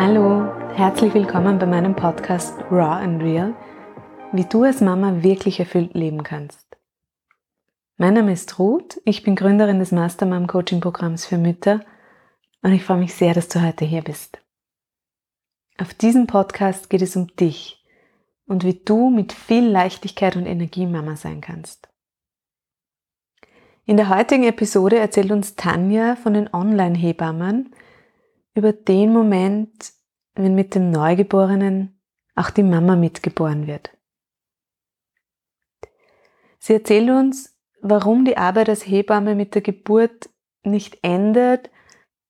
Hallo, herzlich willkommen bei meinem Podcast Raw and Real, wie du als Mama wirklich erfüllt leben kannst. Mein Name ist Ruth, ich bin Gründerin des Mastermom Coaching Programms für Mütter und ich freue mich sehr, dass du heute hier bist. Auf diesem Podcast geht es um dich und wie du mit viel Leichtigkeit und Energie Mama sein kannst. In der heutigen Episode erzählt uns Tanja von den Online-Hebammen, über den Moment, wenn mit dem Neugeborenen auch die Mama mitgeboren wird. Sie erzählt uns, warum die Arbeit als Hebamme mit der Geburt nicht endet,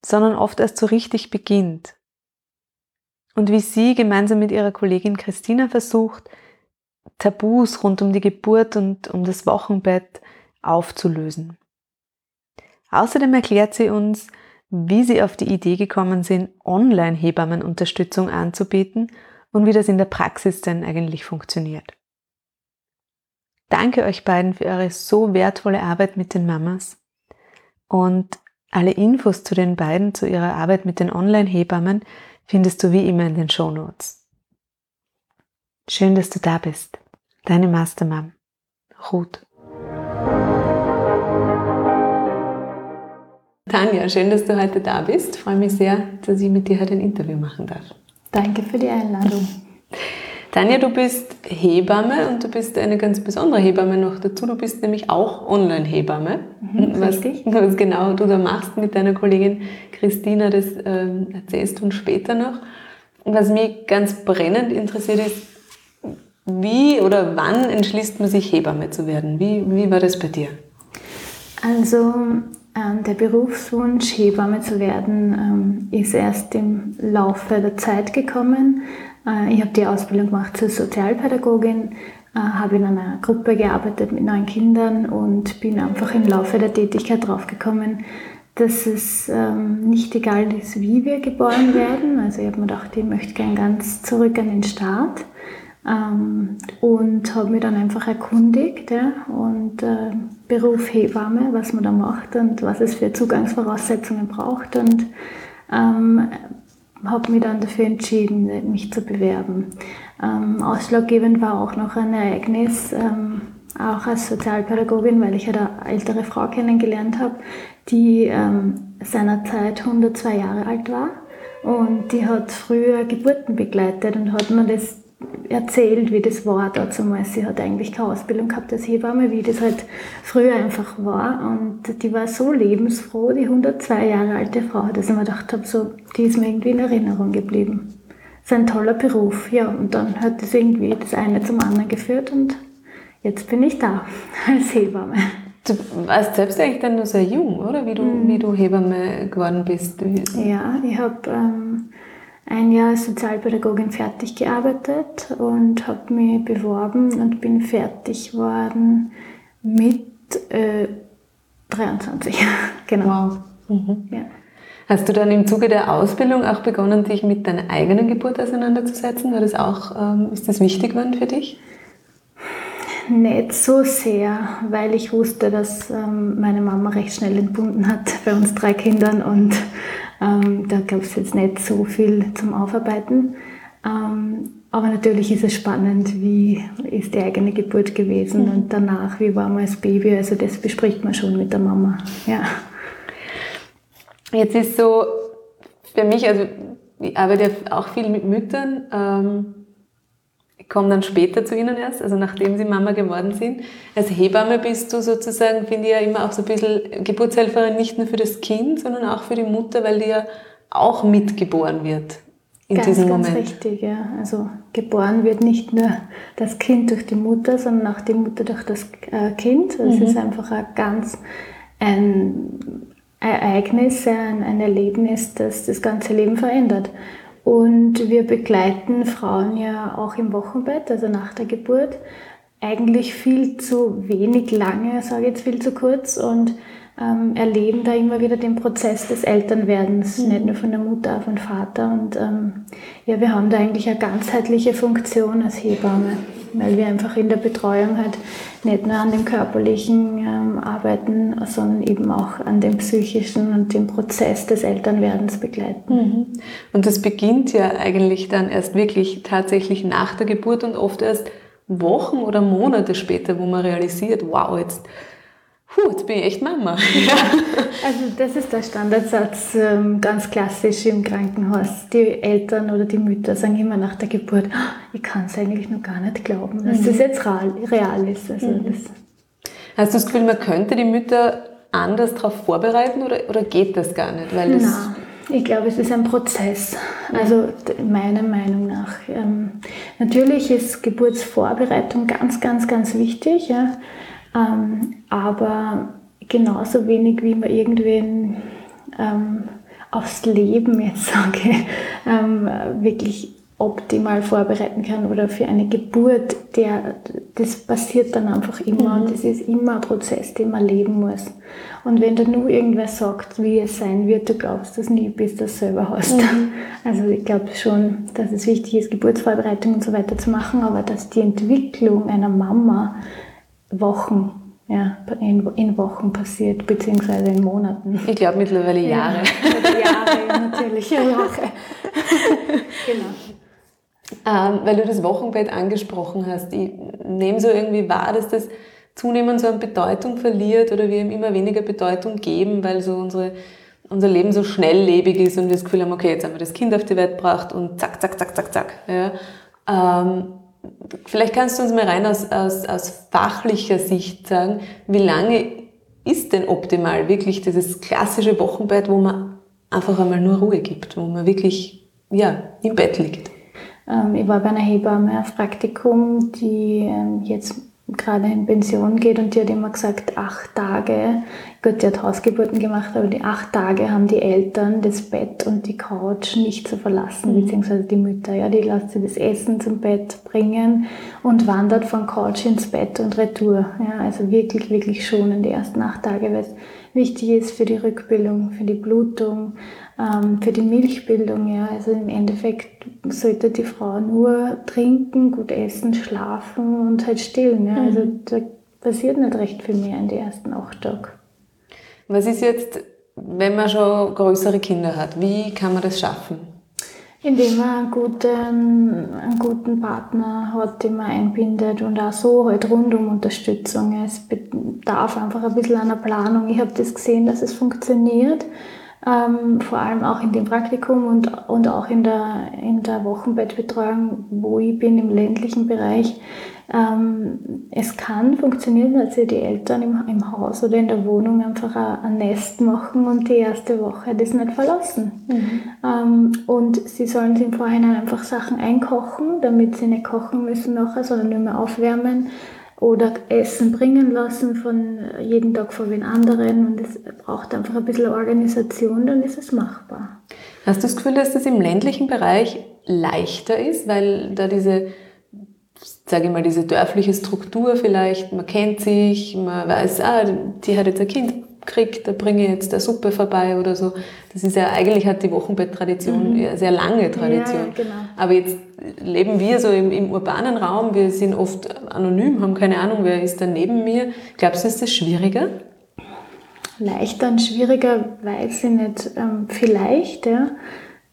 sondern oft erst so richtig beginnt. Und wie sie gemeinsam mit ihrer Kollegin Christina versucht, Tabus rund um die Geburt und um das Wochenbett aufzulösen. Außerdem erklärt sie uns, wie sie auf die Idee gekommen sind, Online-Hebammenunterstützung anzubieten und wie das in der Praxis denn eigentlich funktioniert. Danke euch beiden für eure so wertvolle Arbeit mit den Mamas und alle Infos zu den beiden, zu ihrer Arbeit mit den Online-Hebammen findest du wie immer in den Show Notes. Schön, dass du da bist. Deine Mastermam, Ruth. Tanja, schön, dass du heute da bist. Ich freue mich sehr, dass ich mit dir heute ein Interview machen darf. Danke für die Einladung. Tanja, du bist Hebamme und du bist eine ganz besondere Hebamme noch dazu. Du bist nämlich auch Online-Hebamme. Mhm, was, was, genau du da machst mit deiner Kollegin Christina, das ähm, erzählst du uns später noch. Was mich ganz brennend interessiert ist, wie oder wann entschließt man sich Hebamme zu werden? Wie, wie war das bei dir? Also der Berufswunsch, Hebamme zu werden, ähm, ist erst im Laufe der Zeit gekommen. Äh, ich habe die Ausbildung gemacht zur Sozialpädagogin, äh, habe in einer Gruppe gearbeitet mit neun Kindern und bin einfach im Laufe der Tätigkeit draufgekommen, dass es ähm, nicht egal ist, wie wir geboren werden. Also ich habe mir gedacht, ich möchte gern ganz zurück an den Start und habe mich dann einfach erkundigt ja, und äh, Beruf Hebamme, was man da macht und was es für Zugangsvoraussetzungen braucht und ähm, habe mich dann dafür entschieden, mich zu bewerben. Ähm, ausschlaggebend war auch noch ein Ereignis, ähm, auch als Sozialpädagogin, weil ich eine ältere Frau kennengelernt habe, die ähm, seinerzeit 102 Jahre alt war und die hat früher Geburten begleitet und hat mir das erzählt, wie das war damals. Sie hat eigentlich keine Ausbildung gehabt als Hebamme, wie das halt früher einfach war. Und die war so lebensfroh, die 102 Jahre alte Frau, dass ich mir gedacht habe, so, die ist mir irgendwie in Erinnerung geblieben. Das ist ein toller Beruf, ja. Und dann hat das irgendwie das eine zum anderen geführt und jetzt bin ich da als Hebamme. Du warst selbst eigentlich dann nur sehr jung, oder? Wie du, mhm. wie du Hebamme geworden bist. Ja, ich habe ähm, ein Jahr als Sozialpädagogin fertig gearbeitet und habe mich beworben und bin fertig worden mit äh, 23. genau. Wow. Mhm. Ja. Hast du dann im Zuge der Ausbildung auch begonnen, dich mit deiner eigenen Geburt auseinanderzusetzen? War das auch, ähm, ist das wichtig geworden für dich? Nicht so sehr, weil ich wusste, dass ähm, meine Mama recht schnell entbunden hat bei uns drei Kindern und ähm, da gab es jetzt nicht so viel zum Aufarbeiten. Ähm, aber natürlich ist es spannend, wie ist die eigene Geburt gewesen mhm. und danach, wie war man als Baby. Also das bespricht man schon mit der Mama. Ja. Jetzt ist so für mich, also ich arbeite auch viel mit Müttern. Ähm, komme dann später zu Ihnen erst, also nachdem Sie Mama geworden sind. Als Hebamme bist du sozusagen, finde ich ja immer auch so ein bisschen Geburtshelferin nicht nur für das Kind, sondern auch für die Mutter, weil die ja auch mitgeboren wird in ganz, diesem Moment. Ganz richtig, ja. Also geboren wird nicht nur das Kind durch die Mutter, sondern auch die Mutter durch das äh, Kind. Das mhm. ist einfach ein ganz ein Ereignis, ein, ein Erlebnis, das das ganze Leben verändert. Und wir begleiten Frauen ja auch im Wochenbett, also nach der Geburt, eigentlich viel zu wenig lange, sage ich jetzt viel zu kurz und ähm, erleben da immer wieder den Prozess des Elternwerdens, mhm. nicht nur von der Mutter, auch von Vater. Und ähm, ja, wir haben da eigentlich eine ganzheitliche Funktion als Hebamme. Weil wir einfach in der Betreuung halt nicht nur an dem körperlichen ähm, arbeiten, sondern eben auch an dem psychischen und dem Prozess des Elternwerdens begleiten. Mhm. Und das beginnt ja eigentlich dann erst wirklich tatsächlich nach der Geburt und oft erst Wochen oder Monate später, wo man realisiert, wow, jetzt Puh, jetzt bin ich echt Mama. Ja, also das ist der Standardsatz, ähm, ganz klassisch im Krankenhaus. Die Eltern oder die Mütter sagen immer nach der Geburt, ah, ich kann es eigentlich noch gar nicht glauben, dass mhm. das jetzt real, real ist. Also mhm. das Hast du das Gefühl, man könnte die Mütter anders darauf vorbereiten oder, oder geht das gar nicht? Weil das Nein. Ich glaube, es ist ein Prozess. Also meiner Meinung nach. Ähm, natürlich ist Geburtsvorbereitung ganz, ganz, ganz wichtig. Ja. Ähm, aber genauso wenig wie man irgendwen ähm, aufs Leben jetzt sage, ähm, wirklich optimal vorbereiten kann oder für eine Geburt, der, das passiert dann einfach immer mhm. und das ist immer ein Prozess, den man leben muss. Und wenn dir nur irgendwer sagt, wie es sein wird, du glaubst das nie, bis du es selber hast. Mhm. Also ich glaube schon, dass es wichtig ist, Geburtsvorbereitung und so weiter zu machen, aber dass die Entwicklung einer Mama Wochen, ja, in, in Wochen passiert, beziehungsweise in Monaten. Ich glaube mittlerweile Jahre. Ja, Jahre, natürlich, ja, Jahre. genau. Ähm, weil du das Wochenbett angesprochen hast, ich nehme so irgendwie wahr, dass das zunehmend so an Bedeutung verliert oder wir ihm immer weniger Bedeutung geben, weil so unsere, unser Leben so schnelllebig ist und wir das Gefühl haben, okay, jetzt haben wir das Kind auf die Welt gebracht und zack, zack, zack, zack, zack. Ja. Ähm, vielleicht kannst du uns mal rein aus, aus, aus fachlicher Sicht sagen, wie lange ist denn optimal wirklich dieses klassische Wochenbett, wo man einfach einmal nur Ruhe gibt, wo man wirklich ja, im Bett liegt? Ähm, ich war bei einer Hebamme auf Praktikum, die ähm, jetzt gerade in Pension geht und die hat immer gesagt, acht Tage, Gott, die hat Hausgeburten gemacht, aber die acht Tage haben die Eltern das Bett und die Couch nicht zu verlassen, mhm. beziehungsweise die Mütter, ja, die lässt sie das Essen zum Bett bringen und wandert von Couch ins Bett und retour, ja, also wirklich, wirklich schon in die ersten acht Tage, weil es wichtig ist für die Rückbildung, für die Blutung, ähm, für die Milchbildung. Ja. Also im Endeffekt sollte die Frau nur trinken, gut essen, schlafen und halt stillen. Ja. Also mhm. da passiert nicht recht viel mehr in den ersten acht Tagen. Was ist jetzt, wenn man schon größere Kinder hat? Wie kann man das schaffen? Indem man einen guten, einen guten Partner hat, den man einbindet und auch so halt rundum Unterstützung. Es bedarf einfach ein bisschen einer Planung. Ich habe das gesehen, dass es funktioniert ähm, vor allem auch in dem Praktikum und, und auch in der, in der Wochenbettbetreuung, wo ich bin im ländlichen Bereich. Ähm, es kann funktionieren, dass sie die Eltern im, im Haus oder in der Wohnung einfach ein, Nest machen und die erste Woche das nicht verlassen. Mhm. Ähm, und sie sollen sich im Vorhinein einfach Sachen einkochen, damit sie nicht kochen müssen nachher, sondern nur mehr aufwärmen oder Essen bringen lassen von jeden Tag von den anderen und es braucht einfach ein bisschen Organisation, dann ist es machbar. Hast du das Gefühl, dass das im ländlichen Bereich leichter ist, weil da diese, sage ich mal, diese dörfliche Struktur vielleicht, man kennt sich, man weiß, ah, die hat jetzt ein Kind kriegt, da bringe ich jetzt eine Suppe vorbei oder so. Das ist ja, eigentlich hat die Wochenbetttradition mhm. eine sehr lange Tradition. Ja, genau. Aber jetzt leben wir so im, im, urbanen Raum, wir sind oft anonym, haben keine Ahnung, wer ist da neben mir. Glaubst du, ist das schwieriger? Leichter und schwieriger weiß ich nicht. Ähm, vielleicht, ja.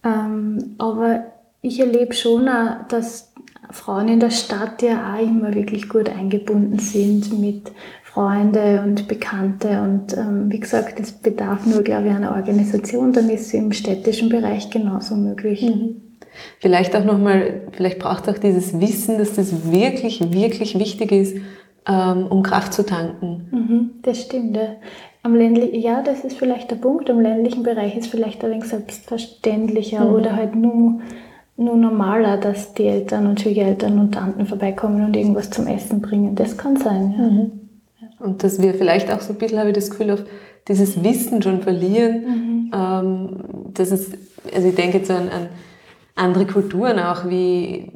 Ähm, aber ich erlebe schon auch, dass Frauen in der Stadt ja auch immer wirklich gut eingebunden sind mit Freunde und Bekannte. Und ähm, wie gesagt, es bedarf nur, glaube ich, einer Organisation, dann ist sie im städtischen Bereich genauso möglich. Mhm. Vielleicht auch nochmal, vielleicht braucht auch dieses Wissen, dass das wirklich, wirklich wichtig ist, ähm, um Kraft zu tanken. Mhm, das stimmt. Ja. Am ländlichen, ja, das ist vielleicht der Punkt. Im ländlichen Bereich ist vielleicht ein wenig selbstverständlicher mhm. oder halt nur, nur normaler, dass die Eltern und Schwiegereltern und Tanten vorbeikommen und irgendwas zum Essen bringen. Das kann sein. Ja. Mhm. Und dass wir vielleicht auch so ein bisschen, habe ich das Gefühl, auf dieses Wissen schon verlieren. Mhm. Ähm, dass es, also ich denke jetzt an, an andere Kulturen auch wie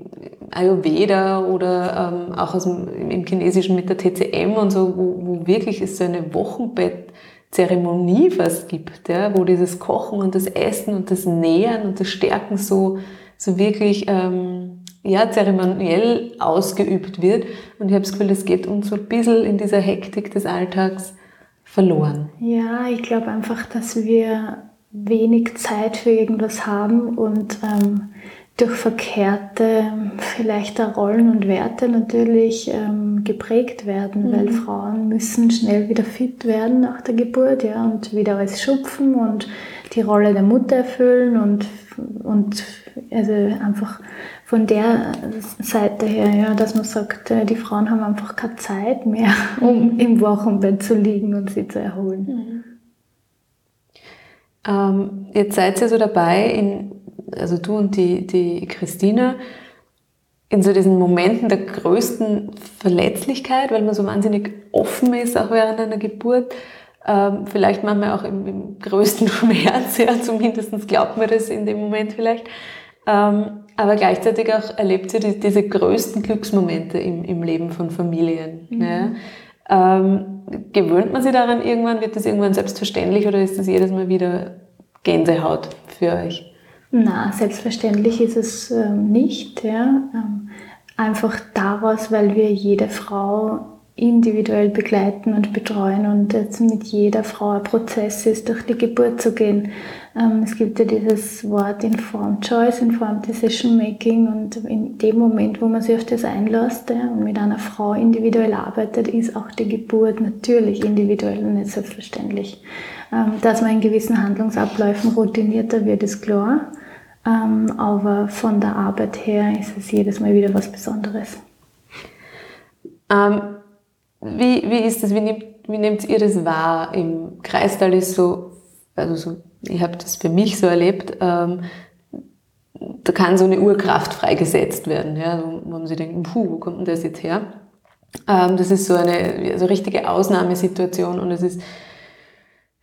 Ayurveda oder ähm, auch aus dem, im Chinesischen mit der TCM und so, wo, wo wirklich es so eine Wochenbettzeremonie fast gibt, ja, wo dieses Kochen und das Essen und das Nähern und das Stärken so, so wirklich ähm, ja, zeremoniell ausgeübt wird. Und ich habe das Gefühl, das geht uns so ein bisschen in dieser Hektik des Alltags verloren. Ja, ich glaube einfach, dass wir wenig Zeit für irgendwas haben und ähm, durch verkehrte vielleicht auch Rollen und Werte natürlich ähm, geprägt werden, mhm. weil Frauen müssen schnell wieder fit werden nach der Geburt ja, und wieder alles schupfen und die Rolle der Mutter erfüllen und, und also einfach von der Seite her, ja, dass man sagt, äh, die Frauen haben einfach keine Zeit mehr, um im Wochenbett zu liegen und sie zu erholen. Mhm. Ähm, jetzt seid ihr so dabei, in, also du und die, die Christina, in so diesen Momenten der größten Verletzlichkeit, weil man so wahnsinnig offen ist, auch während einer Geburt. Ähm, vielleicht manchmal auch im, im größten Schmerz, ja, zumindest glaubt man das in dem Moment vielleicht. Ähm, aber gleichzeitig auch erlebt sie die, diese größten Glücksmomente im, im Leben von Familien. Mhm. Ja. Ähm, gewöhnt man sich daran irgendwann? Wird das irgendwann selbstverständlich oder ist das jedes Mal wieder Gänsehaut für euch? Na, selbstverständlich ist es ähm, nicht. Ja. Ähm, einfach daraus, weil wir jede Frau individuell begleiten und betreuen und jetzt mit jeder Frau ein Prozess ist, durch die Geburt zu gehen. Ähm, es gibt ja dieses Wort Informed Choice, Informed Decision Making und in dem Moment, wo man sich auf das einlässt und mit einer Frau individuell arbeitet, ist auch die Geburt natürlich individuell und nicht selbstverständlich. Ähm, dass man in gewissen Handlungsabläufen routinierter wird, ist klar, ähm, aber von der Arbeit her ist es jedes Mal wieder was Besonderes. Ähm wie, wie ist das, wie nehmt, wie nehmt ihr das wahr? Im Kreistal ist so, also so, ich habe das für mich so erlebt, ähm, da kann so eine Urkraft freigesetzt werden, ja, wo man sich denkt, puh, wo kommt denn das jetzt her? Ähm, das ist so eine so richtige Ausnahmesituation und es ist,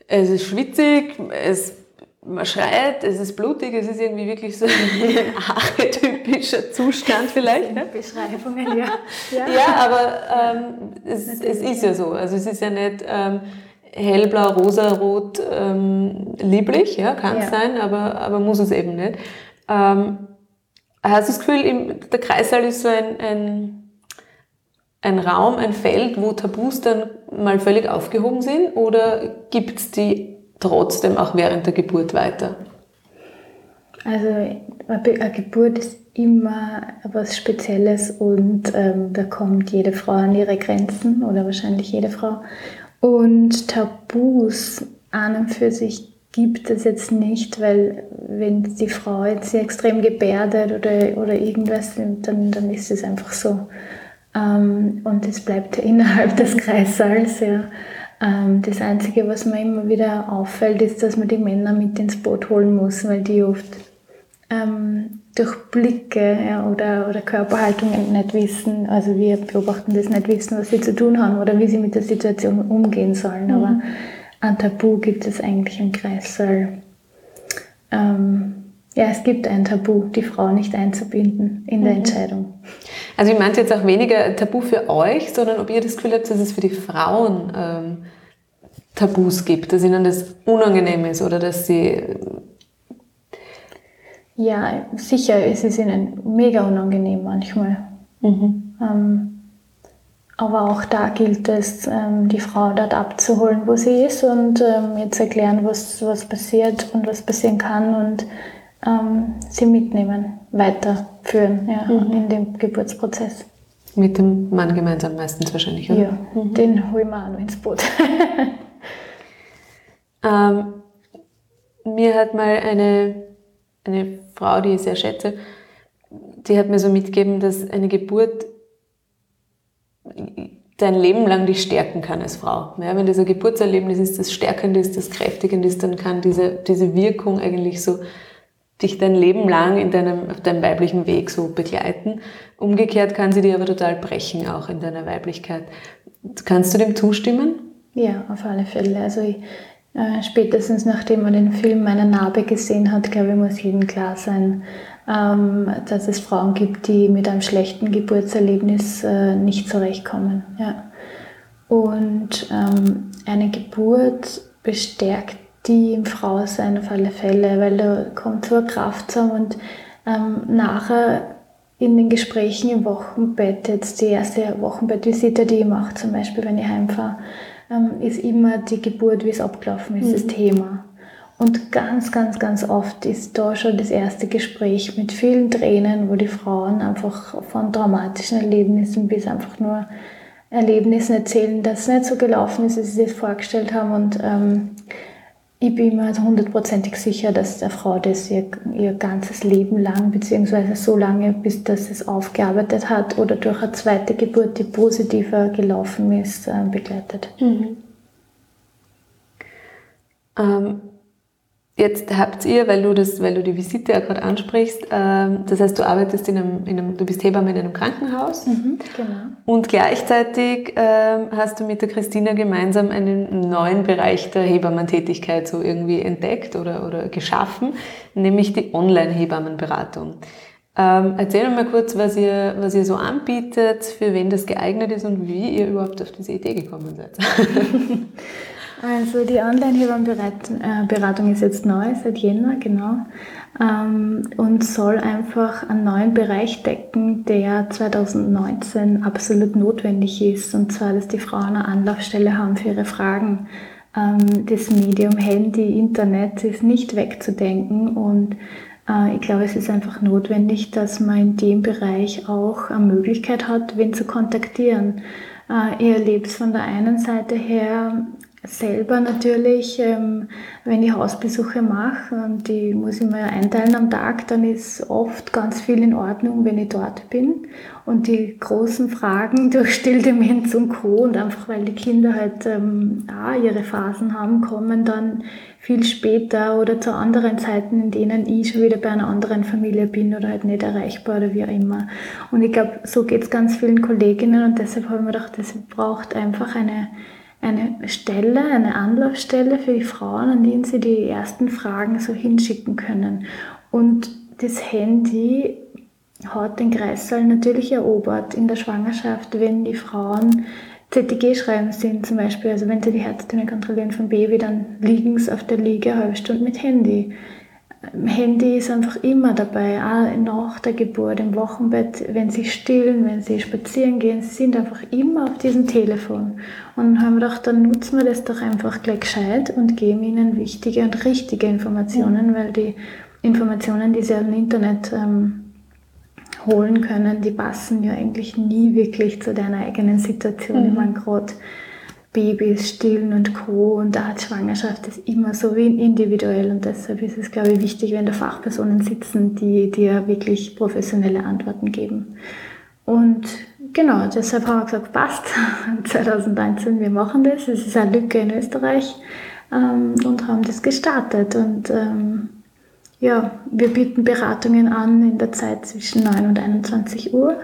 es ist schwitzig, es man schreit, es ist blutig, es ist irgendwie wirklich so ein archetypischer Zustand vielleicht. Ne? Beschreibungen, ja. Ja, ja aber ähm, es, es, ist ja so. Also es ist ja nicht ähm, hellblau, rosa, rot, ähm, lieblich, ja, kann es ja. sein, aber, aber muss es eben nicht. Ähm, hast du das Gefühl, im, der Kreissaal ist so ein, ein, ein Raum, ein Feld, wo Tabus dann mal völlig aufgehoben sind oder gibt es die trotzdem auch während der Geburt weiter? Also eine Geburt ist immer was Spezielles und ähm, da kommt jede Frau an ihre Grenzen oder wahrscheinlich jede Frau. Und Tabus an und für sich gibt es jetzt nicht, weil wenn die Frau jetzt sehr extrem gebärdet oder, oder irgendwas, dann, dann ist es einfach so. Ähm, und es bleibt innerhalb des Kreissaals. Ja. Ähm, das Einzige, was mir immer wieder auffällt, ist, dass man die Männer mit ins Boot holen muss, weil die oft ähm, durch Blicke ja, oder, oder Körperhaltungen nicht wissen, also wir beobachten das nicht wissen, was sie zu tun haben oder wie sie mit der Situation umgehen sollen. Mhm. Aber ein Tabu gibt es eigentlich im Kreissaal. Ähm, ja, es gibt ein Tabu, die Frau nicht einzubinden in der mhm. Entscheidung. Also ich meinte jetzt auch weniger Tabu für euch, sondern ob ihr das Gefühl habt, dass es für die Frauen ähm, Tabus gibt, dass ihnen das unangenehm ist oder dass sie... Ja, sicher, es ist ihnen mega unangenehm manchmal. Mhm. Ähm, aber auch da gilt es, ähm, die Frau dort abzuholen, wo sie ist und ähm, jetzt erklären, was, was passiert und was passieren kann und ähm, sie mitnehmen, weiterführen ja, mhm. in dem Geburtsprozess. Mit dem Mann gemeinsam meistens wahrscheinlich, oder? Ja, mhm. den holen wir auch noch ins Boot. ähm, mir hat mal eine, eine Frau, die ich sehr schätze, die hat mir so mitgegeben, dass eine Geburt dein Leben lang dich stärken kann als Frau. Ja, wenn das ein Geburtserlebnis ist, das stärkend ist, das kräftigend ist, dann kann diese, diese Wirkung eigentlich so dich dein Leben lang in deinem, auf deinem weiblichen Weg so begleiten. Umgekehrt kann sie dir aber total brechen, auch in deiner Weiblichkeit. Kannst du dem zustimmen? Ja, auf alle Fälle. Also ich, äh, spätestens nachdem man den Film Meine Narbe gesehen hat, glaube ich, muss jedem klar sein, ähm, dass es Frauen gibt, die mit einem schlechten Geburtserlebnis äh, nicht zurechtkommen. Ja. Und ähm, eine Geburt bestärkt die im Frausein auf alle Fälle, weil da kommt so eine Kraft zusammen und ähm, nachher in den Gesprächen im Wochenbett, jetzt die erste Wochenbettvisite, die ich mache, zum Beispiel, wenn ich heimfahre, ähm, ist immer die Geburt, wie es abgelaufen ist, mhm. das Thema. Und ganz, ganz, ganz oft ist da schon das erste Gespräch mit vielen Tränen, wo die Frauen einfach von dramatischen Erlebnissen bis einfach nur Erlebnissen erzählen, dass es nicht so gelaufen ist, wie sie sich das vorgestellt haben. Und ähm, ich bin mir hundertprozentig sicher, dass der Frau das ihr, ihr ganzes Leben lang, beziehungsweise so lange, bis das es aufgearbeitet hat oder durch eine zweite Geburt, die positiver gelaufen ist, äh, begleitet. Mhm. Ähm, Jetzt habt ihr, weil du das, weil du die Visite ja gerade ansprichst, ähm, das heißt, du arbeitest in einem, in einem, du bist Hebamme in einem Krankenhaus. Mhm, genau. Und gleichzeitig ähm, hast du mit der Christina gemeinsam einen neuen Bereich der Hebammentätigkeit so irgendwie entdeckt oder, oder geschaffen, nämlich die Online-Hebammenberatung. Ähm, erzähl mal kurz, was ihr, was ihr so anbietet, für wen das geeignet ist und wie ihr überhaupt auf diese Idee gekommen seid. Also die Online-Hebammenberatung ist jetzt neu, seit Jänner, genau, ähm, und soll einfach einen neuen Bereich decken, der 2019 absolut notwendig ist, und zwar, dass die Frauen eine Anlaufstelle haben für ihre Fragen. Ähm, das Medium Handy, Internet ist nicht wegzudenken und äh, ich glaube, es ist einfach notwendig, dass man in dem Bereich auch eine Möglichkeit hat, wen zu kontaktieren. Äh, ich erlebe es von der einen Seite her selber natürlich, ähm, wenn ich Hausbesuche mache und die muss ich mir einteilen am Tag, dann ist oft ganz viel in Ordnung, wenn ich dort bin. Und die großen Fragen durch Stilldemenz und Co. und einfach weil die Kinder halt ähm, auch ihre Phasen haben, kommen dann viel später oder zu anderen Zeiten, in denen ich schon wieder bei einer anderen Familie bin oder halt nicht erreichbar oder wie auch immer. Und ich glaube, so geht es ganz vielen Kolleginnen und deshalb habe ich mir gedacht, das braucht einfach eine eine Stelle, eine Anlaufstelle für die Frauen, an denen sie die ersten Fragen so hinschicken können. Und das Handy hat den Kreissaal natürlich erobert in der Schwangerschaft, wenn die Frauen ZTG schreiben sind zum Beispiel, also wenn sie die Herztöne kontrollieren vom Baby, dann liegen sie auf der Liege eine halbe Stunde mit Handy. Handy ist einfach immer dabei, auch nach der Geburt, im Wochenbett, wenn sie stillen, wenn sie spazieren gehen, sie sind einfach immer auf diesem Telefon. Und dann haben wir gedacht, dann nutzen wir das doch einfach gleich gescheit und geben ihnen wichtige und richtige Informationen, mhm. weil die Informationen, die sie dem Internet ähm, holen können, die passen ja eigentlich nie wirklich zu deiner eigenen Situation. Mhm. Ich meine, gerade Babys stillen und Co. Und da hat Schwangerschaft ist immer so individuell und deshalb ist es, glaube ich, wichtig, wenn da Fachpersonen sitzen, die dir wirklich professionelle Antworten geben. Und genau, deshalb haben wir gesagt, passt, 2019, wir machen das. Es ist eine Lücke in Österreich ähm, und haben das gestartet. Und ähm, ja, wir bieten Beratungen an in der Zeit zwischen 9 und 21 Uhr.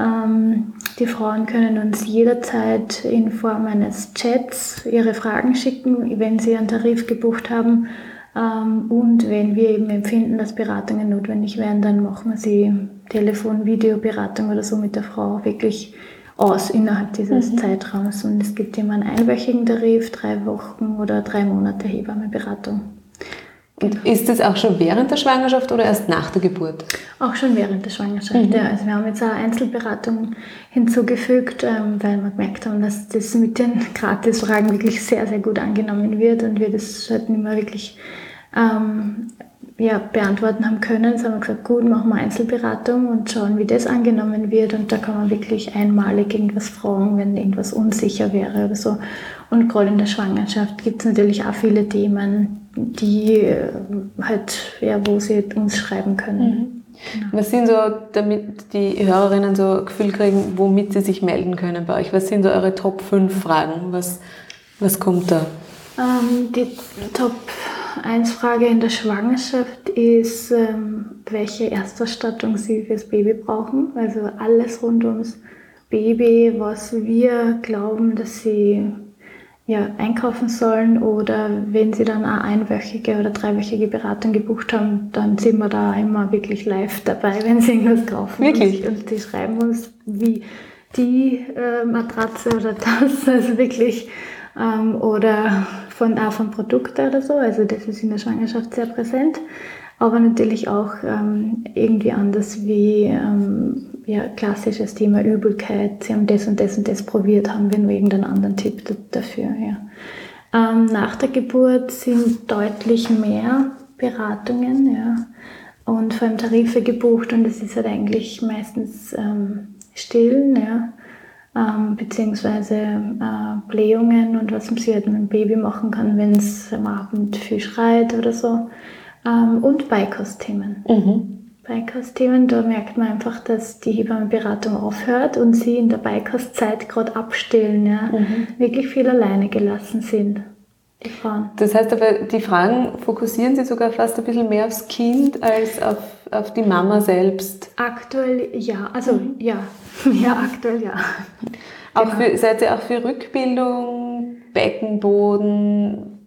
Ähm, die Frauen können uns jederzeit in Form eines Chats ihre Fragen schicken, wenn sie einen Tarif gebucht haben. Ähm, und wenn wir eben empfinden, dass Beratungen notwendig wären, dann machen wir sie Telefon-, Videoberatung oder so mit der Frau wirklich aus innerhalb dieses mhm. Zeitraums. Und es gibt immer einen einwöchigen Tarif, drei Wochen oder drei Monate Hebammeberatung. Und ist das auch schon während der Schwangerschaft oder erst nach der Geburt? Auch schon während der Schwangerschaft, mhm. ja. Also wir haben jetzt eine Einzelberatung hinzugefügt, ähm, weil wir gemerkt haben, dass das mit den Gratisfragen wirklich sehr, sehr gut angenommen wird und wir das halt nicht mehr wirklich ähm, ja, beantworten haben können. Jetzt haben wir gesagt, gut, machen wir Einzelberatung und schauen, wie das angenommen wird. Und da kann man wirklich einmalig irgendwas fragen, wenn irgendwas unsicher wäre oder so. Und gerade in der Schwangerschaft gibt es natürlich auch viele Themen, die äh, halt, ja, wo sie uns schreiben können. Mhm. Genau. Was sind so, damit die Hörerinnen so ein Gefühl kriegen, womit sie sich melden können bei euch? Was sind so eure Top 5 Fragen? Was, was kommt da? Ähm, die Top 1 Frage in der Schwangerschaft ist, ähm, welche Erstausstattung sie fürs Baby brauchen. Also alles rund ums Baby, was wir glauben, dass sie ja, einkaufen sollen oder wenn sie dann eine einwöchige oder dreiwöchige Beratung gebucht haben, dann sind wir da immer wirklich live dabei, wenn sie irgendwas kaufen. Wirklich? Und, und die schreiben uns, wie die äh, Matratze oder das, also wirklich, ähm, oder von, auch von Produkten oder so, also das ist in der Schwangerschaft sehr präsent. Aber natürlich auch ähm, irgendwie anders wie ähm, ja, klassisches Thema Übelkeit. Sie haben das und das und das probiert, haben wir nur irgendeinen anderen Tipp dafür. Ja. Ähm, nach der Geburt sind deutlich mehr Beratungen ja, und vor allem Tarife gebucht und es ist halt eigentlich meistens ähm, stillen, ja, ähm, beziehungsweise äh, Blähungen und was man sie halt mit dem Baby machen kann, wenn es am Abend viel schreit oder so. Ähm, und Beikostthemen. Mhm. Beikostthemen, da merkt man einfach, dass die Hebammenberatung aufhört und sie in der Beikostzeit gerade abstillen, ja, mhm. wirklich viel alleine gelassen sind. Die Frauen. Das heißt aber, die Fragen fokussieren Sie sogar fast ein bisschen mehr aufs Kind als auf, auf die Mama selbst. Aktuell ja, also mhm. ja, ja, aktuell ja. Auch genau. für, seid ihr auch für Rückbildung, Beckenboden,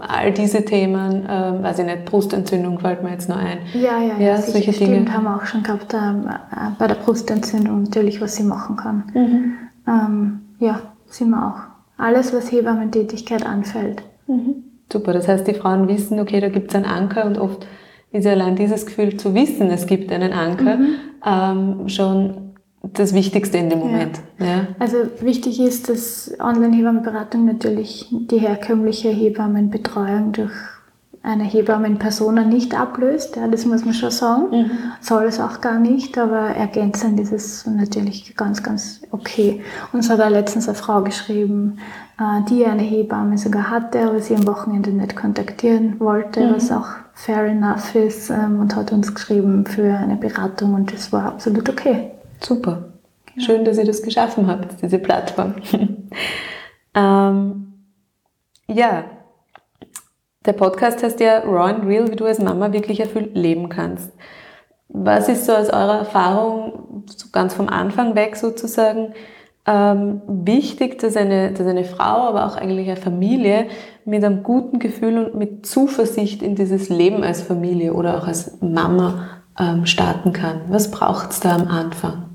all diese Themen, äh, weiß ich nicht, Brustentzündung fällt mir jetzt noch ein. Ja, ja, ja, ja solche stimmt, Dinge. haben wir auch schon gehabt ähm, äh, bei der Brustentzündung natürlich, was sie machen kann. Mhm. Ähm, ja, sind wir auch. Alles, was Hebammentätigkeit anfällt. Mhm. Super, das heißt, die Frauen wissen, okay, da gibt es einen Anker und oft ist ja allein dieses Gefühl zu wissen, es gibt einen Anker, mhm. ähm, schon das Wichtigste in dem Moment. Ja. ja. Also wichtig ist, dass Online-Hebammenberatung natürlich die herkömmliche Hebammenbetreuung durch eine Hebammenpersona nicht ablöst. Ja, das muss man schon sagen. Mhm. Soll es auch gar nicht, aber ergänzend ist es natürlich ganz, ganz okay. Uns hat auch letztens eine Frau geschrieben, äh, die eine Hebamme sogar hatte, aber sie am Wochenende nicht kontaktieren wollte, mhm. was auch fair enough ist ähm, und hat uns geschrieben für eine Beratung und das war absolut okay. Super. Genau. Schön, dass ihr das geschaffen habt, diese Plattform. ähm, ja, der Podcast heißt ja Raw and Real, wie du als Mama wirklich erfüllt leben kannst. Was ist so aus eurer Erfahrung, so ganz vom Anfang weg sozusagen, ähm, wichtig, dass eine, dass eine Frau, aber auch eigentlich eine Familie mit einem guten Gefühl und mit Zuversicht in dieses Leben als Familie oder auch als Mama ähm, starten kann? Was braucht es da am Anfang?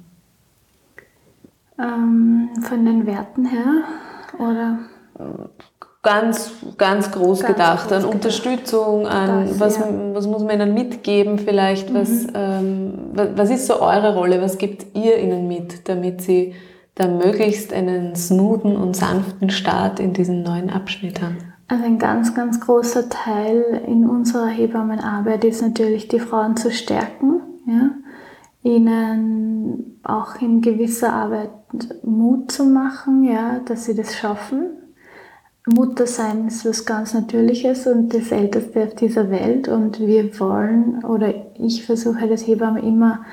Ähm, von den Werten her? Oder? Ganz, ganz groß ganz gedacht, groß an gedacht. Unterstützung, an das, was, ja. was muss man ihnen mitgeben vielleicht, mhm. was, ähm, was ist so eure Rolle, was gebt ihr ihnen mit, damit sie da möglichst einen smoothen und sanften Start in diesen neuen Abschnitt haben? Also ein ganz, ganz großer Teil in unserer Hebammenarbeit ist natürlich, die Frauen zu stärken, ja? Ihnen auch in gewisser Arbeit Mut zu machen, ja, dass sie das schaffen. Mutter sein ist was ganz Natürliches und das Älteste auf dieser Welt und wir wollen oder ich versuche das Hebamme immer,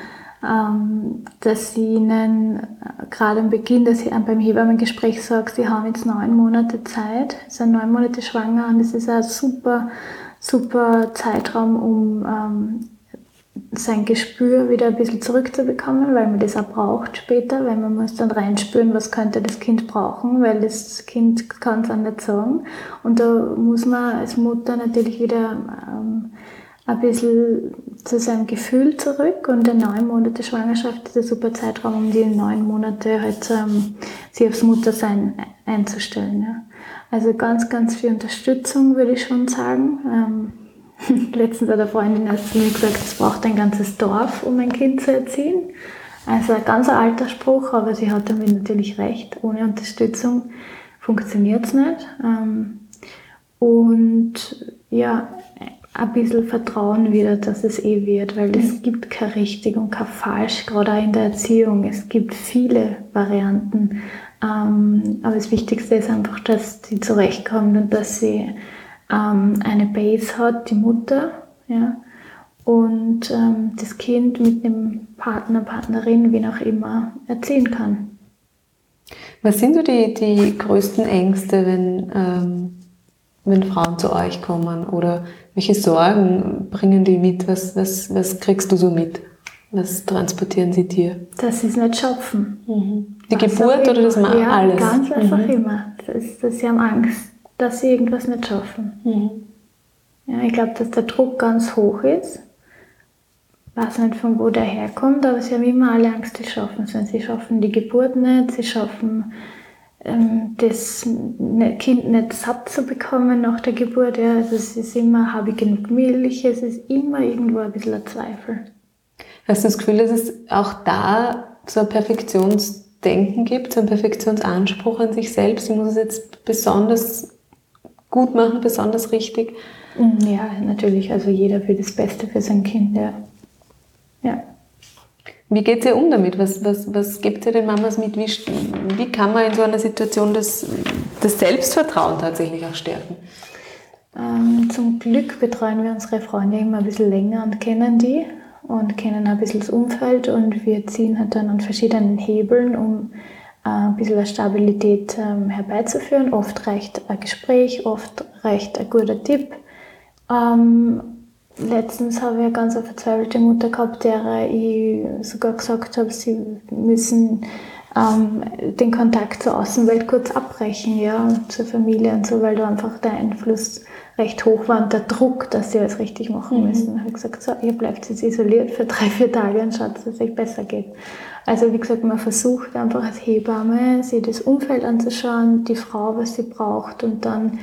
ähm, dass sie ihnen äh, gerade am Beginn, dass sie beim Hebammengespräch sagt, sie haben jetzt neun Monate Zeit, sind neun Monate schwanger und es ist ein super, super Zeitraum, um ähm, sein Gespür wieder ein bisschen zurückzubekommen, weil man das auch braucht später, weil man muss dann reinspüren, was könnte das Kind brauchen, weil das Kind kann es auch nicht sagen. Und da muss man als Mutter natürlich wieder ähm, ein bisschen zu seinem Gefühl zurück und der neun Monate Schwangerschaft ist ein super Zeitraum, um die neun Monate halt ähm, sich aufs Muttersein einzustellen. Ja. Also ganz, ganz viel Unterstützung würde ich schon sagen. Ähm, Letztens hat eine Freundin erst zu mir gesagt, es braucht ein ganzes Dorf, um ein Kind zu erziehen. Also ein ganz alter Spruch, aber sie hat damit natürlich recht. Ohne Unterstützung funktioniert es nicht. Ähm, und ja, ein bisschen Vertrauen wieder, dass es eh wird, weil es gibt kein richtig und kein falsch, gerade auch in der Erziehung. Es gibt viele Varianten. Ähm, aber das Wichtigste ist einfach, dass sie zurechtkommt und dass sie ähm, eine Base hat, die Mutter, ja, und ähm, das Kind mit dem Partner, Partnerin, wie auch immer, erziehen kann. Was sind so die, die größten Ängste, wenn, ähm, wenn Frauen zu euch kommen? Oder welche Sorgen bringen die mit? Was, was, was kriegst du so mit? Was transportieren sie dir? Dass sie es nicht schaffen. Mhm. Die was Geburt oder das ja, alles? Ganz einfach mhm. immer. Das, dass sie haben Angst dass sie irgendwas nicht schaffen. Mhm. Ja, ich glaube, dass der Druck ganz hoch ist. Ich weiß nicht, von wo der herkommt, aber sie haben immer alle Angst, sie schaffen es. Sie schaffen die Geburt nicht, sie schaffen ähm, das ne, Kind nicht satt zu bekommen nach der Geburt. Ja. Also es ist immer, habe ich genug Milch, es ist immer irgendwo ein bisschen ein Zweifel. Hast du das Gefühl, dass es auch da so ein Perfektionsdenken gibt, so einen Perfektionsanspruch an sich selbst? Ich muss es jetzt besonders gut machen, besonders richtig? Mm, ja, natürlich. Also jeder will das Beste für sein Kind, ja. ja. Wie geht ihr um damit? Was, was, was gebt ihr den Mamas mit? Wie, wie kann man in so einer Situation das, das Selbstvertrauen tatsächlich auch stärken? Ähm, zum Glück betreuen wir unsere Freunde immer ein bisschen länger und kennen die und kennen ein bisschen das Umfeld und wir ziehen halt dann an verschiedenen Hebeln, um ein bisschen Stabilität ähm, herbeizuführen. Oft reicht ein Gespräch, oft reicht ein guter Tipp. Ähm, letztens habe ich eine ganz verzweifelte Mutter gehabt, der ich sogar gesagt habe, sie müssen ähm, den Kontakt zur Außenwelt kurz abbrechen, ja, zur Familie und so, weil da einfach der Einfluss recht hoch war und der Druck, dass sie alles richtig machen mhm. müssen. Da habe ich gesagt, so, ihr bleibt jetzt isoliert für drei, vier Tage und schaut, dass es euch besser geht. Also wie gesagt, man versucht einfach als Hebamme, sich das Umfeld anzuschauen, die Frau, was sie braucht und dann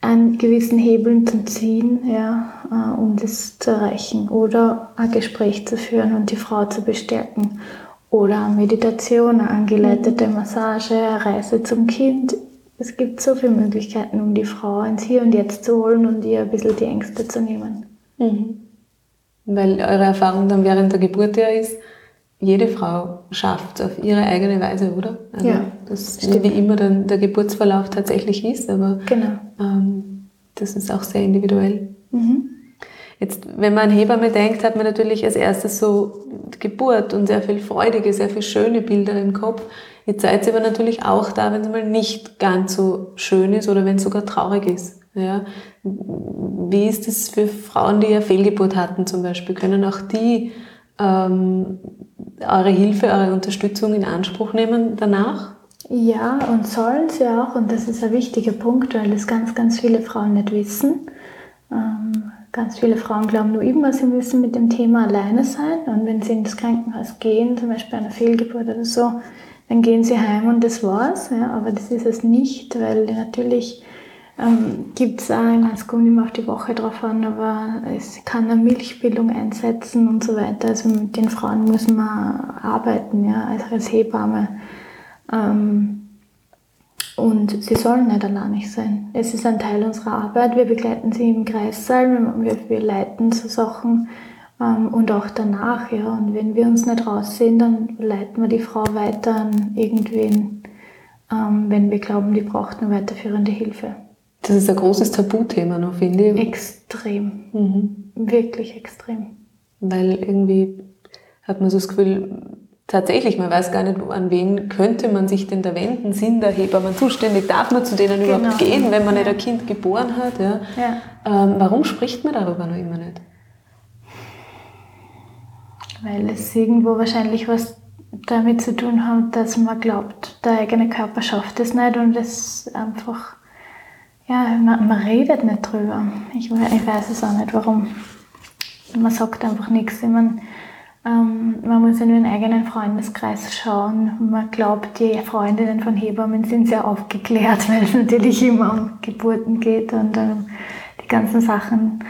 an gewissen Hebeln zu ziehen, ja, äh, um das zu erreichen. Oder ein Gespräch zu führen und die Frau zu bestärken. Oder Meditation, eine angeleitete. Massage, eine Reise zum Kind. Es gibt so viele Möglichkeiten, um die Frau ins Hier und Jetzt zu holen und ihr ein bisschen die Ängste zu nehmen. Mhm. Weil eure Erfahrung dann während der Geburt ja ist, jede Frau schafft es auf ihre eigene Weise, oder? Also ja, das stimmt. wie immer dann der Geburtsverlauf tatsächlich ist, aber genau. ähm, das ist auch sehr individuell. Mhm. Jetzt, wenn man an Hebamme denkt, hat man natürlich als erstes so Geburt und sehr viel freudige, sehr viel schöne Bilder im Kopf. Jetzt seid ihr aber natürlich auch da, wenn es mal nicht ganz so schön ist oder wenn es sogar traurig ist. Ja. Wie ist es für Frauen, die ja Fehlgeburt hatten zum Beispiel? Können auch die ähm, eure Hilfe, eure Unterstützung in Anspruch nehmen danach? Ja, und sollen sie auch. Und das ist ein wichtiger Punkt, weil es ganz, ganz viele Frauen nicht wissen. Ähm, ganz viele Frauen glauben nur immer, sie müssen mit dem Thema alleine sein. Und wenn sie ins Krankenhaus gehen, zum Beispiel eine Fehlgeburt oder so, dann gehen sie heim und das war's. Ja, aber das ist es nicht, weil natürlich ähm, gibt es auch, es kommt immer auf die Woche drauf an, aber es kann eine Milchbildung einsetzen und so weiter. Also mit den Frauen muss man arbeiten, ja, als Hebamme. Ähm, und sie sollen nicht alleinig sein. Es ist ein Teil unserer Arbeit. Wir begleiten sie im Kreissaal, wir, wir leiten so Sachen ähm, und auch danach. Ja. Und wenn wir uns nicht raussehen, dann leiten wir die Frau weiter an irgendwen, ähm, wenn wir glauben, die braucht eine weiterführende Hilfe. Das ist ein großes Tabuthema noch, finde ich. Extrem. Mhm. Wirklich extrem. Weil irgendwie hat man so das Gefühl, tatsächlich, man weiß gar nicht, an wen könnte man sich denn da wenden? Sind da Hebammen zuständig? Darf man zu denen genau. überhaupt gehen, wenn man ja. nicht ein Kind geboren hat? Ja. ja. Ähm, warum spricht man darüber noch immer nicht? Weil es irgendwo wahrscheinlich was damit zu tun hat, dass man glaubt, der eigene Körper schafft es nicht und es einfach ja, man, man, redet nicht drüber. Ich, ich, weiß es auch nicht, warum. Man sagt einfach nichts. Ich meine, ähm, man muss in den eigenen Freundeskreis schauen. Man glaubt, die Freundinnen von Hebammen sind sehr aufgeklärt, weil es natürlich immer um Geburten geht und ähm, die ganzen Sachen.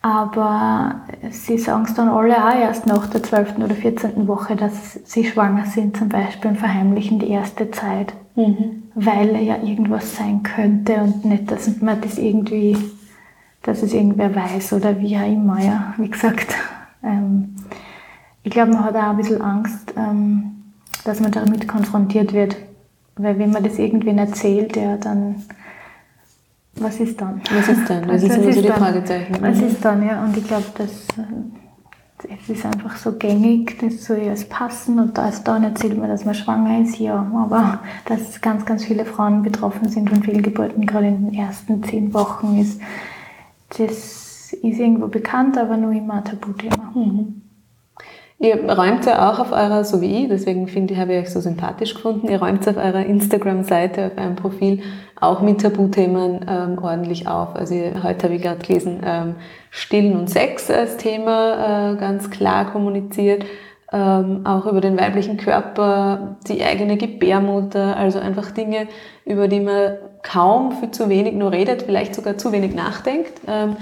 Aber sie sagen es dann alle auch erst nach der 12. oder 14. Woche, dass sie schwanger sind zum Beispiel und verheimlichen die erste Zeit. Mhm. Weil ja irgendwas sein könnte und nicht, dass man das irgendwie, dass es irgendwer weiß oder wie auch immer. Ja. Wie gesagt, ähm, ich glaube, man hat auch ein bisschen Angst, ähm, dass man damit konfrontiert wird. Weil wenn man das irgendwen erzählt, ja, dann was ist dann? Was ist dann? Das also, ist immer so die Fragezeichen. Was ist dann, ja? Und ich glaube, das es ist einfach so gängig, das soll ja passen und da ist dann erzählt man, dass man schwanger ist, ja, aber dass ganz, ganz viele Frauen betroffen sind von Fehlgeburten, gerade in den ersten zehn Wochen, ist, das ist irgendwo bekannt, aber nur immer ein Tabuthema. Mhm. Ihr räumt ja auch auf eurer, so wie ich, deswegen finde ich, habe ich euch so sympathisch gefunden, ihr räumt auf eurer Instagram-Seite, auf eurem Profil auch mit Tabuthemen ähm, ordentlich auf. Also heute habe ich gerade gelesen, ähm, Stillen und Sex als Thema äh, ganz klar kommuniziert. ähm, auch über den weiblichen Körper, die eigene Gebärmutter, also einfach Dinge, über die man kaum für zu wenig nur redet, vielleicht sogar zu wenig nachdenkt, ähm,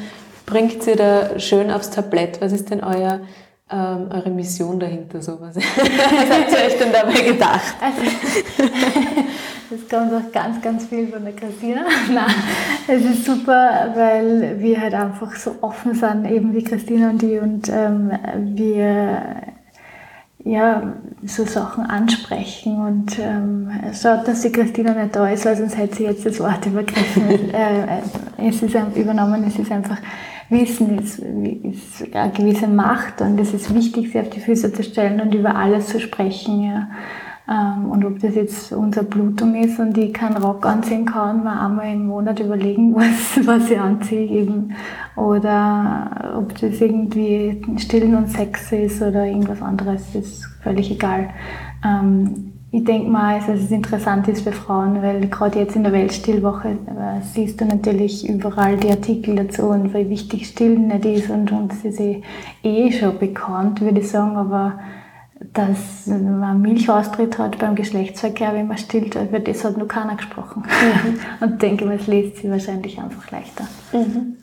bringt sie da schön aufs Tablett. Was ist denn euer, ähm, eure Mission dahinter sowas? Was habt ihr euch denn dabei gedacht? Also, das kommt auch ganz, ganz viel von der Christina. Nein, es ist super, weil wir halt einfach so offen sind, eben wie Christina und die und ähm, wir ja, so Sachen ansprechen und ähm, schaut, dass die Christina nicht da ist, weil sonst hätte sie jetzt das Wort übergriffen. äh, äh, es ist übernommen, es ist einfach Wissen ist, ist eine gewisse Macht und es ist wichtig, sie auf die Füße zu stellen und über alles zu sprechen. Ja. Ähm, und ob das jetzt unser Blutung ist und ich keinen Rock anziehen kann, mal einmal im Monat überlegen, was, was ich anziehe eben. Oder ob das irgendwie Stillen und Sex ist oder irgendwas anderes, ist völlig egal. Ähm, ich denke mal, dass es interessant ist für Frauen, weil gerade jetzt in der Weltstillwoche äh, siehst du natürlich überall die Artikel dazu und wie wichtig Stillen nicht ist und, und es ist eh, eh schon bekannt, würde ich sagen, aber dass man Milchaustritt hat beim Geschlechtsverkehr, wenn man stillt, über das hat noch keiner gesprochen. Mhm. Und denke mal, es liest sie wahrscheinlich einfach leichter. Mhm.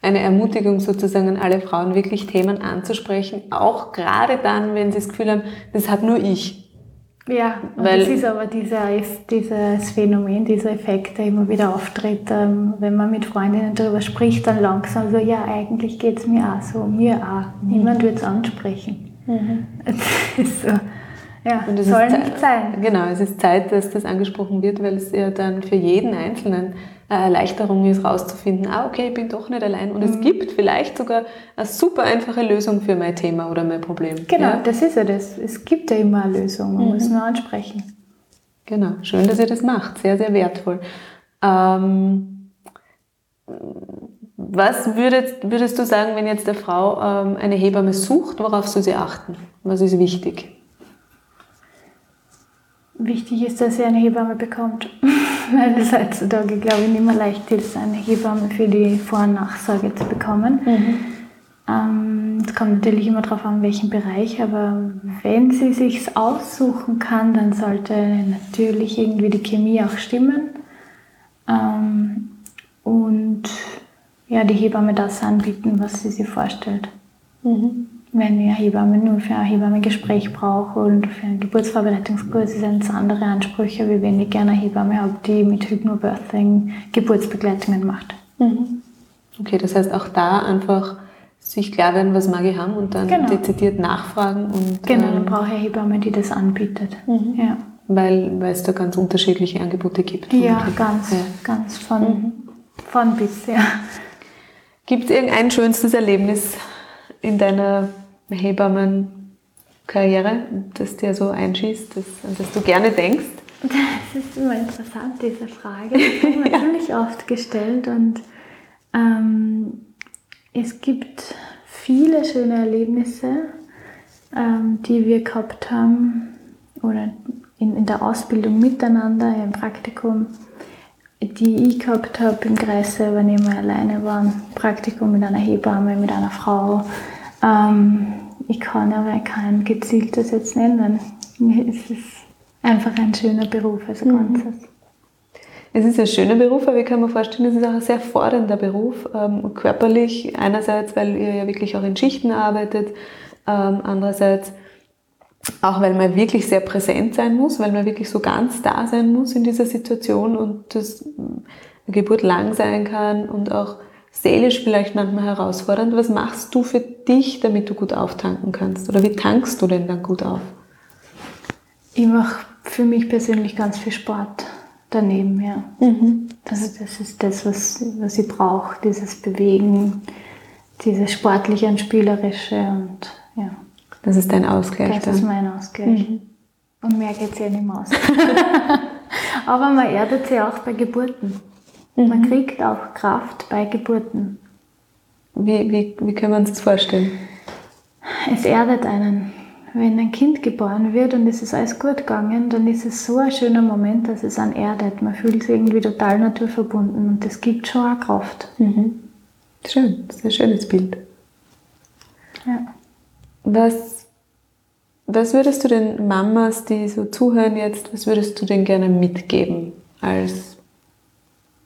Eine Ermutigung sozusagen an alle Frauen, wirklich Themen anzusprechen, auch gerade dann, wenn sie das Gefühl haben, das hat nur ich. Ja, Weil, das ist aber dieser, dieses Phänomen, dieser Effekt, der immer wieder auftritt, ähm, wenn man mit Freundinnen darüber spricht, dann langsam so, ja, eigentlich geht es mir auch so, mir auch. Niemand wird es ansprechen. Mhm. Das ist so. Ja, und es soll nicht sein. Genau, es ist Zeit, dass das angesprochen wird, weil es ja dann für jeden Einzelnen eine Erleichterung ist, rauszufinden, ah, okay, ich bin doch nicht allein. Und mhm. es gibt vielleicht sogar eine super einfache Lösung für mein Thema oder mein Problem. Genau, ja? das ist ja das. Es gibt ja immer eine Lösung, man mhm. muss nur ansprechen. Genau, schön, dass ihr das macht. Sehr, sehr wertvoll. Ähm, was würdest, würdest, du sagen, wenn jetzt eine Frau ähm, eine Hebamme sucht, worauf soll sie achten? Was ist wichtig? Wichtig ist, dass sie eine Hebamme bekommt, weil es heutzutage, glaube ich, nicht mehr leicht ist, eine Hebamme für die Vor- und Nachsorge zu bekommen. Mhm. Ähm, es kommt natürlich immer darauf an, welchen Bereich, aber wenn sie sich aussuchen kann, dann sollte natürlich irgendwie die Chemie auch stimmen ähm, und ja, die Hebamme das anbieten, was sie sich vorstellt. Mhm wenn ich eine Hebamme nur für ein Hebammengespräch brauche und für einen Geburtsvorbereitungskurs sind es andere Ansprüche, wie wenn ich gerne eine Hebamme habe, die mit Hypnobirthing Geburtsbegleitungen macht. Mhm. Okay, das heißt auch da einfach sich klar werden, was mag ich haben und dann genau. dezidiert nachfragen. Und, genau, dann ähm, brauche ich eine Hebamme, die das anbietet. Mhm. Ja. Weil, weil es da ganz unterschiedliche Angebote gibt. Ja, ganz, ja. ganz von, mhm. von bis, ja. Gibt es irgendein schönstes Erlebnis in deiner Hebammenkarriere, das dir so einschießt, das, an das du gerne denkst? Das ist immer interessant, diese Frage. Die wird mir ja. ziemlich oft gestellt und ähm, es gibt viele schöne Erlebnisse, ähm, die wir gehabt haben oder in, in der Ausbildung miteinander, im Praktikum, die ich gehabt habe im Kreis selber, wenn ich mal alleine war, Praktikum mit einer Hebamme, mit einer Frau, ähm, ich kann aber kein gezieltes jetzt nennen. Es ist einfach ein schöner Beruf als mhm. Ganzes. Es ist ein schöner Beruf, aber ich kann mir vorstellen, es ist auch ein sehr fordernder Beruf, ähm, körperlich einerseits, weil ihr ja wirklich auch in Schichten arbeitet, ähm, andererseits auch, weil man wirklich sehr präsent sein muss, weil man wirklich so ganz da sein muss in dieser Situation und das Geburt lang sein kann und auch seelisch vielleicht manchmal herausfordernd. Was machst du für dich, damit du gut auftanken kannst? Oder wie tankst du denn dann gut auf? Ich mache für mich persönlich ganz viel Sport daneben, ja. Mhm. Also das ist das, was, was ich brauche, dieses Bewegen, dieses sportliche und spielerische und ja. Das ist dein Ausgleich. Das dann. ist mein Ausgleich. Mhm. Und mehr geht es ja nicht mehr aus. Aber man erdet sich auch bei Geburten. Mhm. Man kriegt auch Kraft bei Geburten. Wie, wie, wie können wir uns das vorstellen? Es erdet einen. Wenn ein Kind geboren wird und es ist alles gut gegangen, dann ist es so ein schöner Moment, dass es einen erdet. Man fühlt sich irgendwie total naturverbunden und das gibt schon auch Kraft. Mhm. Schön, ein schönes Bild. Ja. Was was würdest du den Mamas, die so zuhören jetzt, was würdest du denen gerne mitgeben als,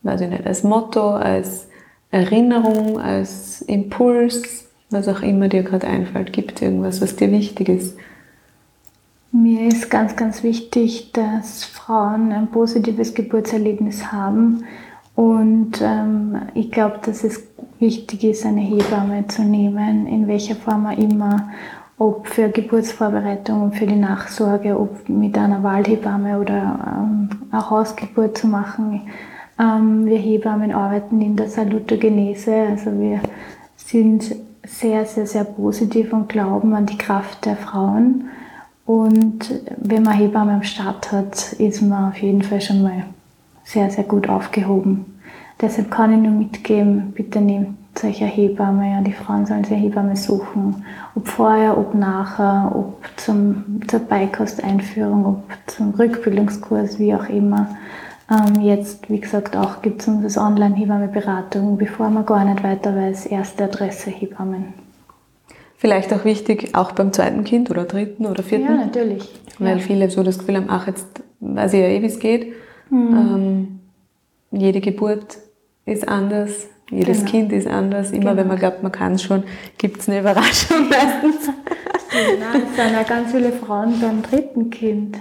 weiß ich nicht, als Motto, als Erinnerung, als Impuls, was auch immer dir gerade einfällt? Gibt es irgendwas, was dir wichtig ist? Mir ist ganz, ganz wichtig, dass Frauen ein positives Geburtserlebnis haben. Und ähm, ich glaube, dass es wichtig ist, eine Hebamme zu nehmen, in welcher Form auch immer, ob für Geburtsvorbereitung, für die Nachsorge, ob mit einer Waldhebamme oder ähm, eine Hausgeburt zu machen. Ähm, wir Hebammen arbeiten in der Salutogenese, also wir sind sehr, sehr, sehr positiv und glauben an die Kraft der Frauen. Und wenn man Hebamme am Start hat, ist man auf jeden Fall schon mal sehr, sehr gut aufgehoben. Deshalb kann ich nur mitgeben, bitte nehmt solche Hebamme, ja, die Frauen sollen sich Hebamme suchen, ob vorher, ob nachher, ob zum, zur Beikosteinführung, ob zum Rückbildungskurs, wie auch immer. Ähm, jetzt, wie gesagt, auch gibt es das Online-Hebamme-Beratung, bevor man gar nicht weiter weiß, erste Adresse Hebammen. Vielleicht auch wichtig, auch beim zweiten Kind oder dritten oder vierten. Ja, natürlich. Weil ja. viele so das Gefühl haben, ach, jetzt weiß ich ja eh, wie es geht. Mhm. Ähm, jede Geburt ist anders, jedes genau. Kind ist anders. Immer genau. wenn man glaubt, man kann es schon, gibt es eine Überraschung meistens. Nein, es sind ja ganz viele Frauen beim dritten Kind.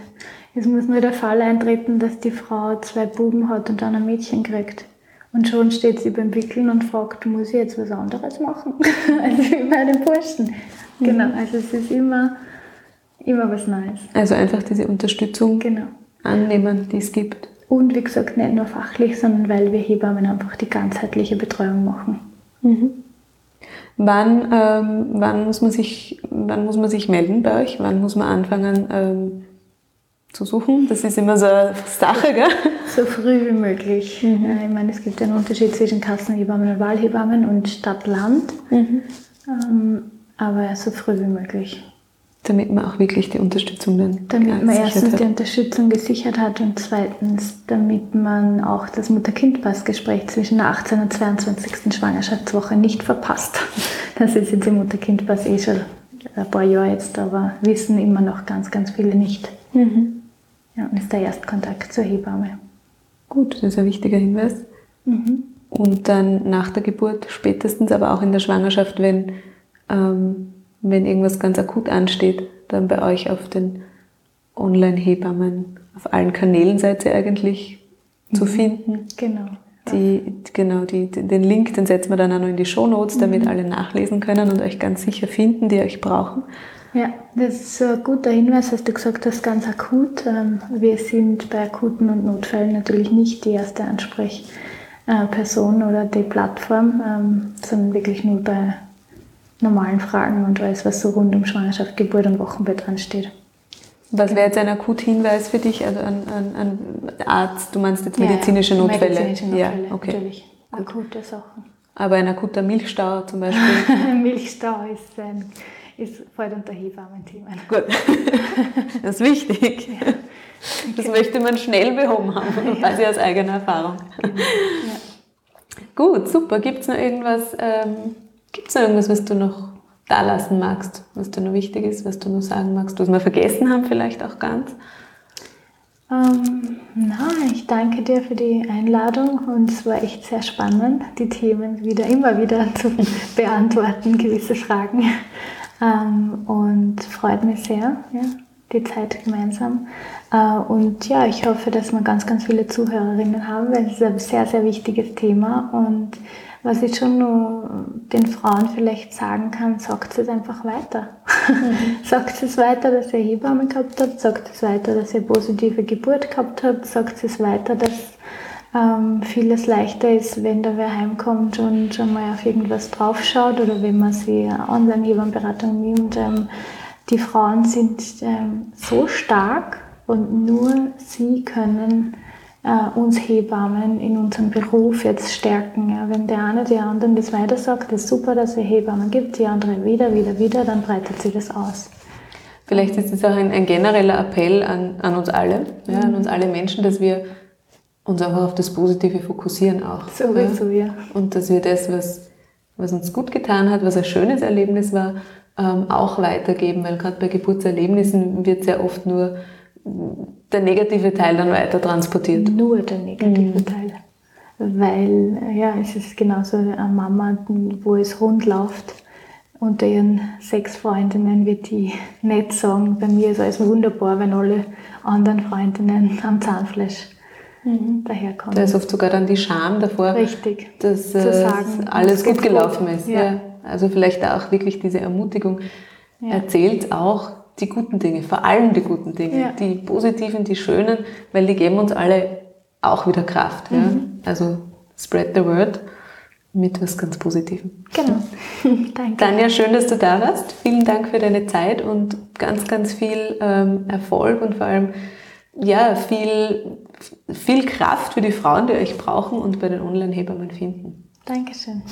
Es muss nur der Fall eintreten, dass die Frau zwei Buben hat und dann ein Mädchen kriegt. Und schon steht sie beim Wickeln und fragt, muss ich jetzt was anderes machen? also wie bei den Burschen. Mhm. Genau, also es ist immer, immer was Neues. Also einfach diese Unterstützung genau. annehmen, die es gibt. Und wie gesagt, nicht nur fachlich, sondern weil wir Hebammen einfach die ganzheitliche Betreuung machen. Mhm. Wann, ähm, wann, muss man sich, wann muss man sich melden bei euch? Wann muss man anfangen, ähm, zu suchen. Das ist immer so eine Sache, gell? So früh wie möglich. Mhm. Ich meine, es gibt einen Unterschied zwischen Kassenhebammen und Wahlhebammen und Stadt-Land. Mhm. Ähm, aber so früh wie möglich. Damit man auch wirklich die Unterstützung dann Damit man erstens hat. die Unterstützung gesichert hat und zweitens, damit man auch das Mutter-Kind-Pass-Gespräch zwischen der 18. und 22. Schwangerschaftswoche nicht verpasst. Das ist jetzt im Mutter-Kind-Pass eh schon ein paar Jahre jetzt, aber wissen immer noch ganz, ganz viele nicht. Mhm. Ja, und ist der Erstkontakt zur Hebamme. Gut, das ist ein wichtiger Hinweis. Mhm. Und dann nach der Geburt, spätestens aber auch in der Schwangerschaft, wenn, ähm, wenn irgendwas ganz akut ansteht, dann bei euch auf den Online-Hebammen, auf allen Kanälen seid ihr eigentlich mhm. zu finden. Genau. Die, genau, die, den Link, den setzen wir dann auch noch in die Show Notes, damit mhm. alle nachlesen können und euch ganz sicher finden, die euch brauchen. Ja, das ist ein guter Hinweis, was du gesagt hast, ganz akut. Ähm, wir sind bei akuten und Notfällen natürlich nicht die erste Ansprechperson oder die Plattform, ähm, sondern wirklich nur bei normalen Fragen und alles, was so rund um Schwangerschaft, Geburt und Wochenbett dran steht. Was wäre jetzt ein akuter Hinweis für dich, also an, an, an Arzt, du meinst jetzt medizinische ja, Notfälle? Medizinische Notfälle, ja, okay. natürlich. Akute Sachen. Aber ein akuter Milchstau zum Beispiel? Milchstau ist ein ist voll unter Hebammen-Themen. Gut, das ist wichtig. Ja. Das okay. möchte man schnell behoben haben, ja. weiß ich aus eigener Erfahrung. Genau. Ja. Gut, super. Gibt es noch irgendwas, ähm, gibt's noch irgendwas, was du noch da lassen magst, was dir noch wichtig ist, was du noch sagen magst, was wir vergessen haben vielleicht auch ganz? Ähm, na, ich danke dir für die Einladung und es war echt sehr spannend, die Themen wieder immer wieder zu beantworten, gewisse Fragen. Ähm, und freut mich sehr, ja, die Zeit gemeinsam. Äh, und ja, ich hoffe, dass wir ganz, ganz viele Zuhörerinnen haben, weil es ist ein sehr, sehr wichtiges Thema. Und was ich schon nur den Frauen vielleicht sagen kann, sagt es einfach weiter. Mhm. sagt es weiter, dass ihr Hebamme gehabt habt, sagt es weiter, dass ihr positive Geburt gehabt habt, sagt es weiter, dass ähm, vieles leichter ist, wenn da wer heimkommt und schon mal auf irgendwas draufschaut oder wenn man sie Online-Hebammenberatung nimmt. Ähm, die Frauen sind ähm, so stark und nur sie können äh, uns Hebammen in unserem Beruf jetzt stärken. Ja. Wenn der eine die anderen das weiter sagt, ist super, dass es Hebammen gibt, die andere wieder, wieder, wieder, dann breitet sich das aus. Vielleicht ist es auch ein, ein, genereller Appell an, an uns alle, ja, an uns alle Menschen, dass wir uns einfach auf das Positive fokussieren auch. Sowieso, ja. Und dass wir das, was, was uns gut getan hat, was ein schönes Erlebnis war, ähm, auch weitergeben? Weil gerade bei Geburtserlebnissen wird sehr oft nur der negative Teil dann weiter transportiert. Nur der negative mhm. Teil. Weil, ja, es ist genauso eine Mama, wo es rund läuft. Unter ihren sechs Freundinnen wird die nicht sagen, bei mir ist alles wunderbar, wenn alle anderen Freundinnen am Zahnfleisch mhm. daherkommen. Da ist oft sogar dann die Scham davor, Richtig. dass äh, sagen, alles gut gelaufen gut. ist. Ja. ja. Also vielleicht auch wirklich diese Ermutigung. Ja. Erzählt auch die guten Dinge, vor allem die guten Dinge, ja. die positiven, die schönen, weil die geben uns alle auch wieder Kraft. Mhm. Ja? Also spread the word mit was ganz Positivem. Genau. Danke. Tanja, schön, dass du da warst. Vielen Dank für deine Zeit und ganz, ganz viel ähm, Erfolg und vor allem ja, viel, viel Kraft für die Frauen, die euch brauchen und bei den Online-Hebammen finden. Dankeschön.